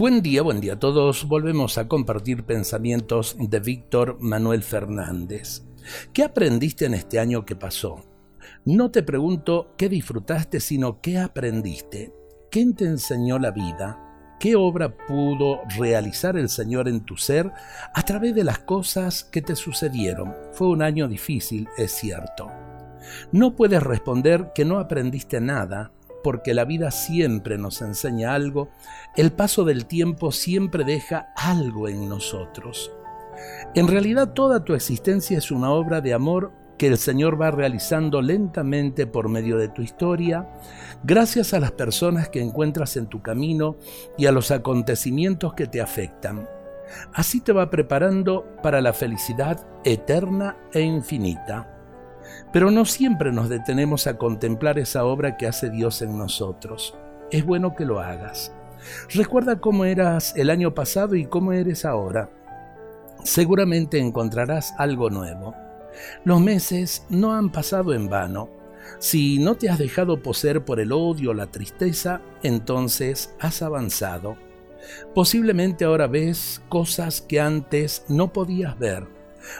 Buen día, buen día a todos. Volvemos a compartir pensamientos de Víctor Manuel Fernández. ¿Qué aprendiste en este año que pasó? No te pregunto qué disfrutaste, sino qué aprendiste. ¿Quién te enseñó la vida? ¿Qué obra pudo realizar el Señor en tu ser a través de las cosas que te sucedieron? Fue un año difícil, es cierto. No puedes responder que no aprendiste nada, porque la vida siempre nos enseña algo, el paso del tiempo siempre deja algo en nosotros. En realidad toda tu existencia es una obra de amor que el Señor va realizando lentamente por medio de tu historia, gracias a las personas que encuentras en tu camino y a los acontecimientos que te afectan. Así te va preparando para la felicidad eterna e infinita. Pero no siempre nos detenemos a contemplar esa obra que hace Dios en nosotros. Es bueno que lo hagas. Recuerda cómo eras el año pasado y cómo eres ahora. Seguramente encontrarás algo nuevo. Los meses no han pasado en vano. Si no te has dejado poseer por el odio o la tristeza, entonces has avanzado. Posiblemente ahora ves cosas que antes no podías ver.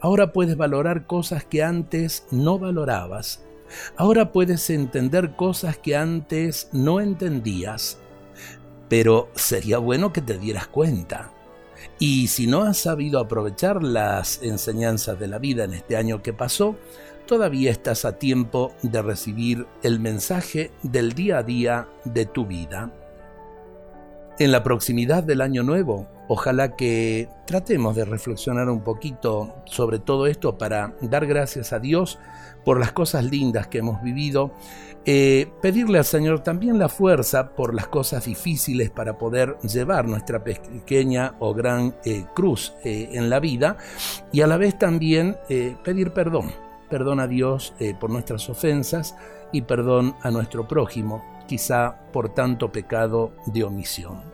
Ahora puedes valorar cosas que antes no valorabas. Ahora puedes entender cosas que antes no entendías. Pero sería bueno que te dieras cuenta. Y si no has sabido aprovechar las enseñanzas de la vida en este año que pasó, todavía estás a tiempo de recibir el mensaje del día a día de tu vida. En la proximidad del año nuevo, ojalá que tratemos de reflexionar un poquito sobre todo esto para dar gracias a Dios por las cosas lindas que hemos vivido, eh, pedirle al Señor también la fuerza por las cosas difíciles para poder llevar nuestra pequeña o gran eh, cruz eh, en la vida. Y a la vez también pedir perdón, perdón a Dios por nuestras ofensas y perdón a nuestro prójimo, quizá por tanto pecado de omisión.